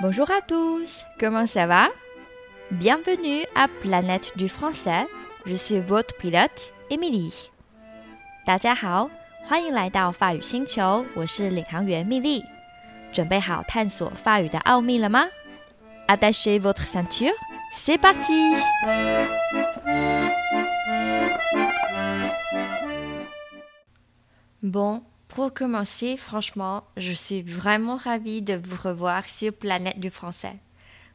Bonjour à tous, comment ça va Bienvenue à Planète du Français, je suis votre pilote Emily. 大家好，欢迎来到法语星球，我是领航员蜜莉。准备好探索法语的奥秘了吗？Attachez votre ceinture, c'est parti! Bon, pour commencer, franchement, je suis vraiment ravie de vous revoir sur Planète du Français.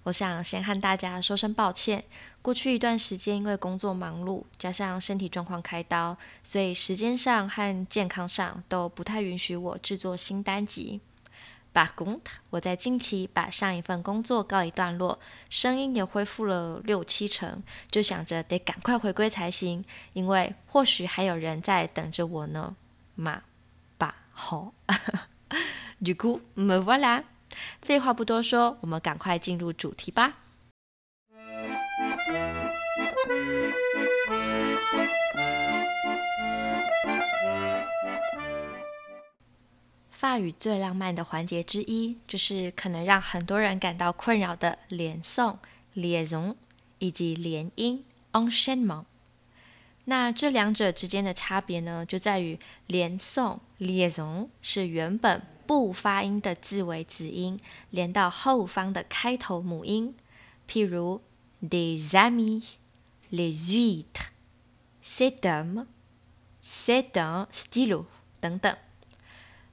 我想先和大家说声抱歉，过去一段时间因为工作忙碌，加上身体状况开刀，所以时间上和健康上都不太允许我制作新单集。Par contre，我在近期把上一份工作告一段落，声音也恢复了六七成，就想着得赶快回归才行，因为或许还有人在等着我呢。嘛，好。Du coup, me voilà。废话不多说，我们赶快进入主题吧。法语最浪漫的环节之一，就是可能让很多人感到困扰的连诵 （liaison） 以及连音 （enchaînement）。那这两者之间的差别呢，就在于连诵 （liaison） 是原本不发音的字尾子音连到后方的开头母音，譬如 des amis、les huîtres、cet homme、c'est un stylo 等等。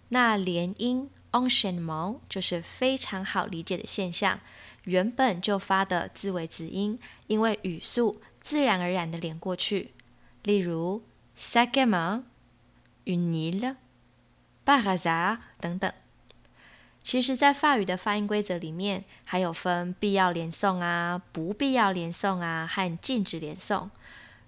那连音 enchaînement 就是非常好理解的现象，原本就发的字尾子音，因为语速自然而然的连过去。例如 sa gamin、une île、par hasard 等等。其实，在法语的发音规则里面，还有分必要连诵啊、不必要连诵啊和禁止连诵。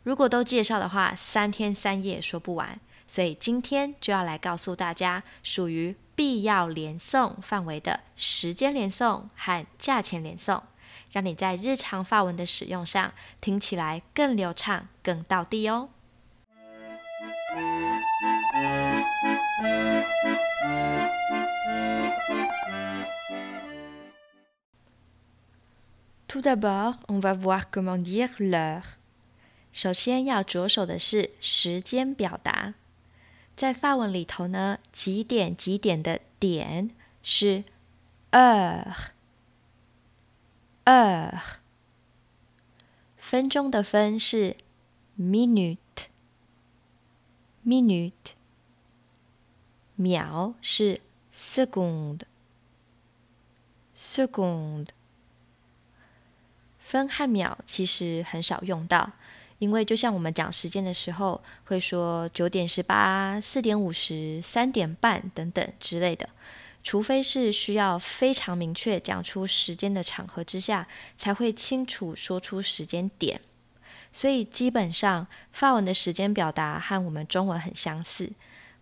如果都介绍的话，三天三夜说不完。所以今天就要来告诉大家，属于必要连诵范围的时间连诵和价钱连诵，让你在日常发文的使用上听起来更流畅、更到地哦。Tout d'abord, on va voir comment dire l'heure。首先要着手的是时间表达。在法文里头呢，几点几点的点是 heure，heure。分钟的分是 minute，minute。秒是 second，second。分和秒其实很少用到。因为就像我们讲时间的时候，会说九点十八、四点五十、三点半等等之类的，除非是需要非常明确讲出时间的场合之下，才会清楚说出时间点。所以基本上，法文的时间表达和我们中文很相似，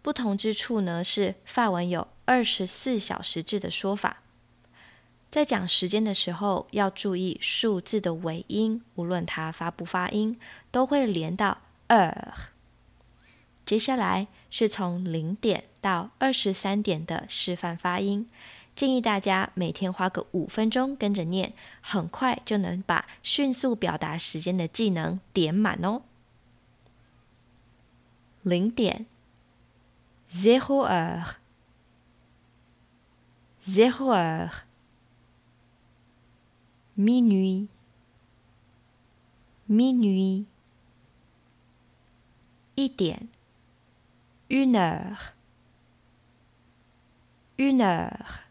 不同之处呢是法文有二十四小时制的说法。在讲时间的时候，要注意数字的尾音，无论它发不发音，都会连到 er。接下来是从零点到二十三点的示范发音，建议大家每天花个五分钟跟着念，很快就能把迅速表达时间的技能点满哦。零点，zero heure，zero heure。minuit, minuit, une heure, une heure,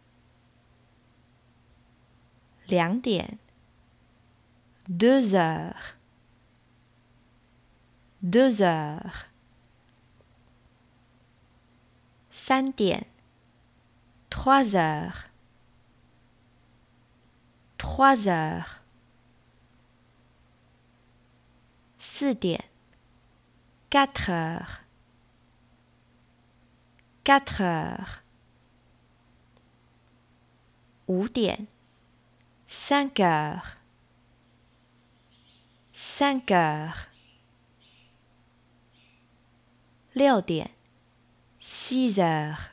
deux heures, deux heures, 三点。trois heures。trois heures。四点。quatre heures。quatre heures。五点。cinq heures。cinq heures。六点。six heures,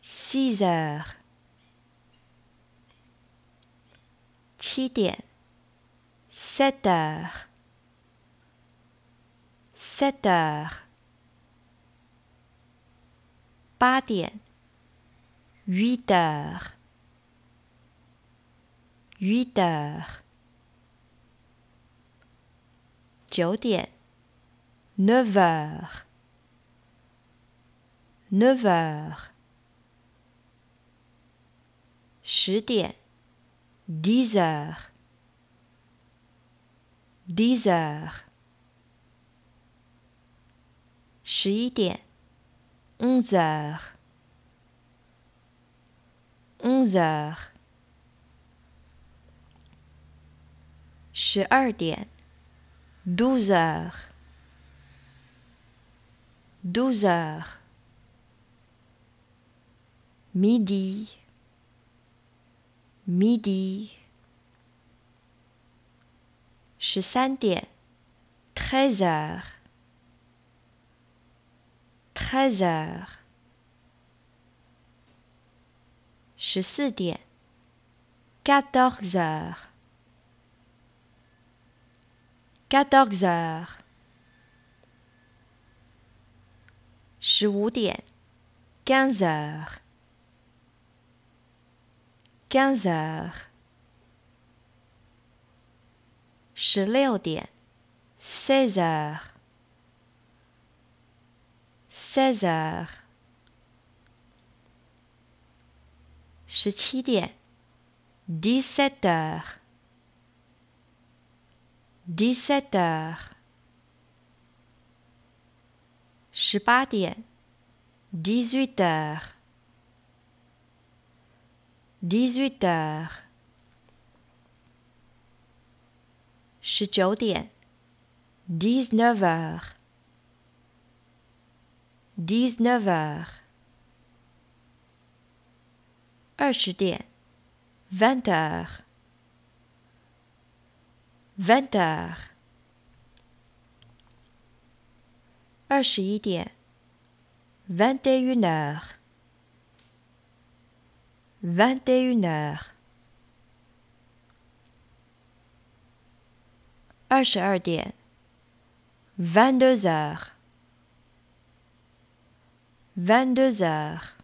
six heures, sept heures, sept heures, huit heures, huit heures, 9 heures ，neuf heures，neuf heures。十点，dix heures，dix heures。十一点，onze heures，onze heures。十二点，douze heures，douze heures。 midi midi 十三点，treize heures treize heures 十四点，quatorze heures quatorze heures 十五点，quinze heures quinze heures 十六点，seize heures seize heures 十七点，dix-sept heures dix-sept heures 十八点，dix-huit heures dix-huit heures. 19 heures. 19 heures. 19 heures. 20 heures. 20 heures. 20 heures. 21 heures vingt et une heures 二十二点，vingt-deux heures vingt-deux heures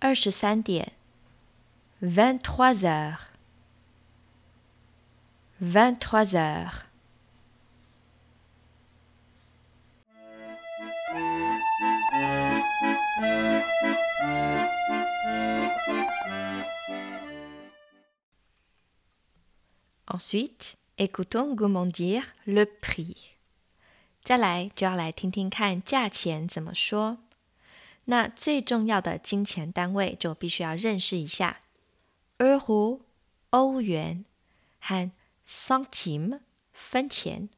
二十三点，vingt-trois heures vingt-trois heures ，Ensuite, écoutons comment dire le prix。再来就要来听听看价钱怎么说。那最重要的金钱单位就必须要认识一下，euro 欧元和 centime 分钱。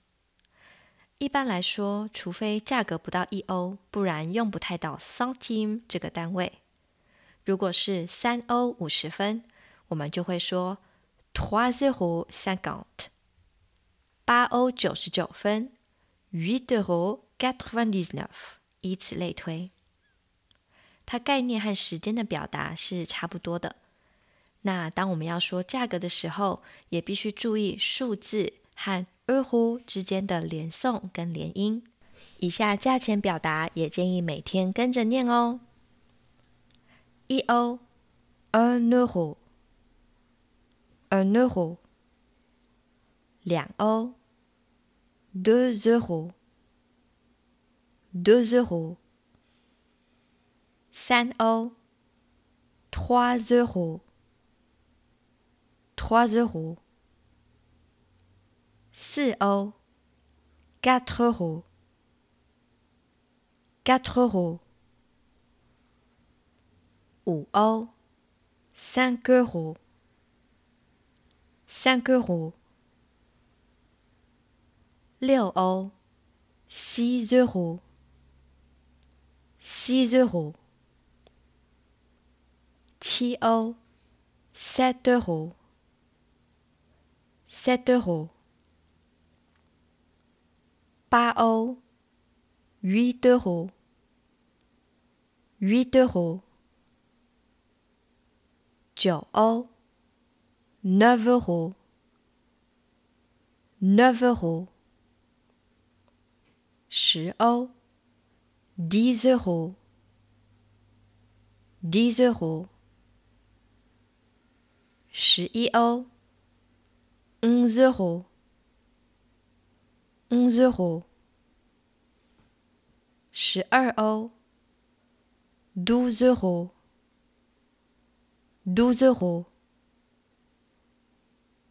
一般来说，除非价格不到一欧，不然用不太到 centime 这个单位。如果是三欧五十分，我们就会说 trois euros cinquante。八欧九十九分，huit euros quatre-vingt-dix-neuf，以此类推。它概念和时间的表达是差不多的。那当我们要说价格的时候，也必须注意数字和 euro 之间的连诵跟连音。以下价钱表达也建议每天跟着念哦。一欧，un un euro, deux euros, deux euros, san trois euros, trois euros, si quatre euros, quatre euros, ou cinq euros ，cinq euros，cinq euros。六欧，six euros，six euros。七欧，sept euros，sept euros。八欧，huit euros，huit euros。 九欧 9 euros, 9 euros, 10 euros, 10 euros, 10 euros, 11 euros, 11 euros, 11 euros, 12 euros, euros, 12 euros.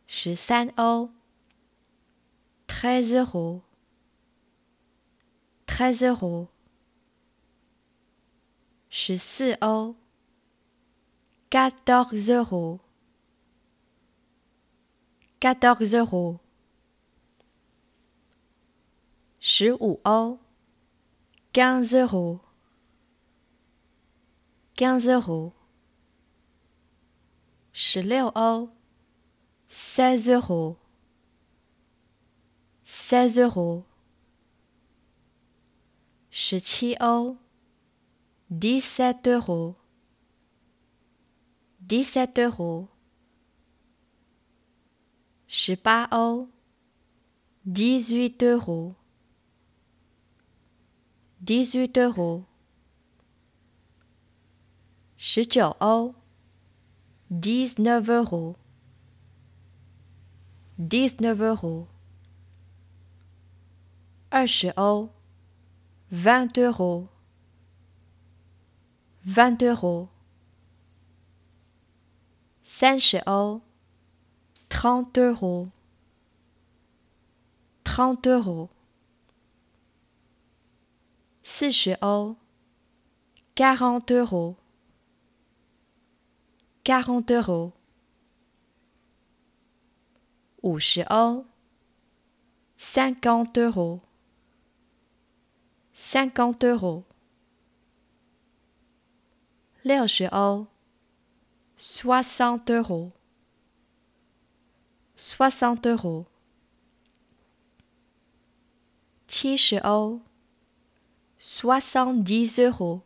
十三欧 treasure tree 十四欧嘎哆瑞猴嘎哆瑞猴十五欧江日猴江日十六欧16 euros, 16 euros, 17 euros, 17 euros, 17 euros, 18 euros, 18 euros, 18 euros, 19 euros, 19 euros. 19 euros, 20 euros, 20 euros, 20 euros, 30 euros, 30 euros, 30 euros, 40 euros, 40 euros, 40 euros. 五十欧，cinquante euros，cinquante euros。六十欧，soixante euros，soixante euros。七十欧。soixante-dix euros,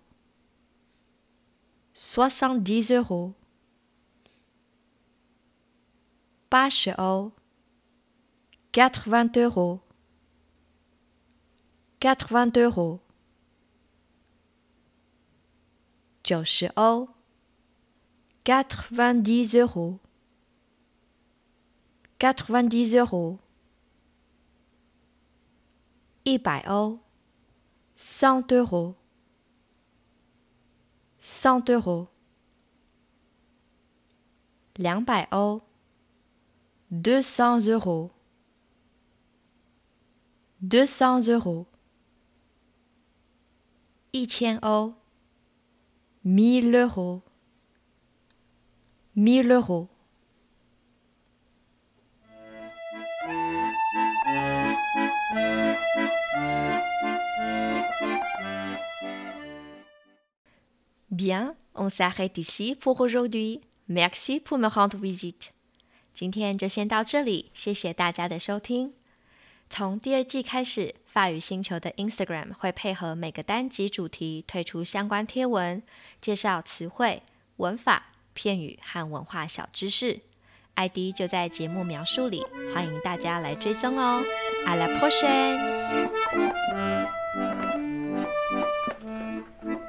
soixante-dix euros. 八十欧 80 euros, 80 euros, 90欧，90 euros, 90 euros, 100 euros, 100 euros, 200 euros ，deux cents euros, deux cents euros. 一千欧，mille euros, mille euros. Bien, on s'arrête ici pour aujourd'hui. Merci pour me rendre visite. 今天就先到这里，谢谢大家的收听。 从第二季开始，法语星球的 Instagram 会配合每个单集主题推出相关贴文，介绍词汇、文法、片语和文化小知识。ID 就在节目描述里，欢迎大家来追踪哦。I la p o r t i o n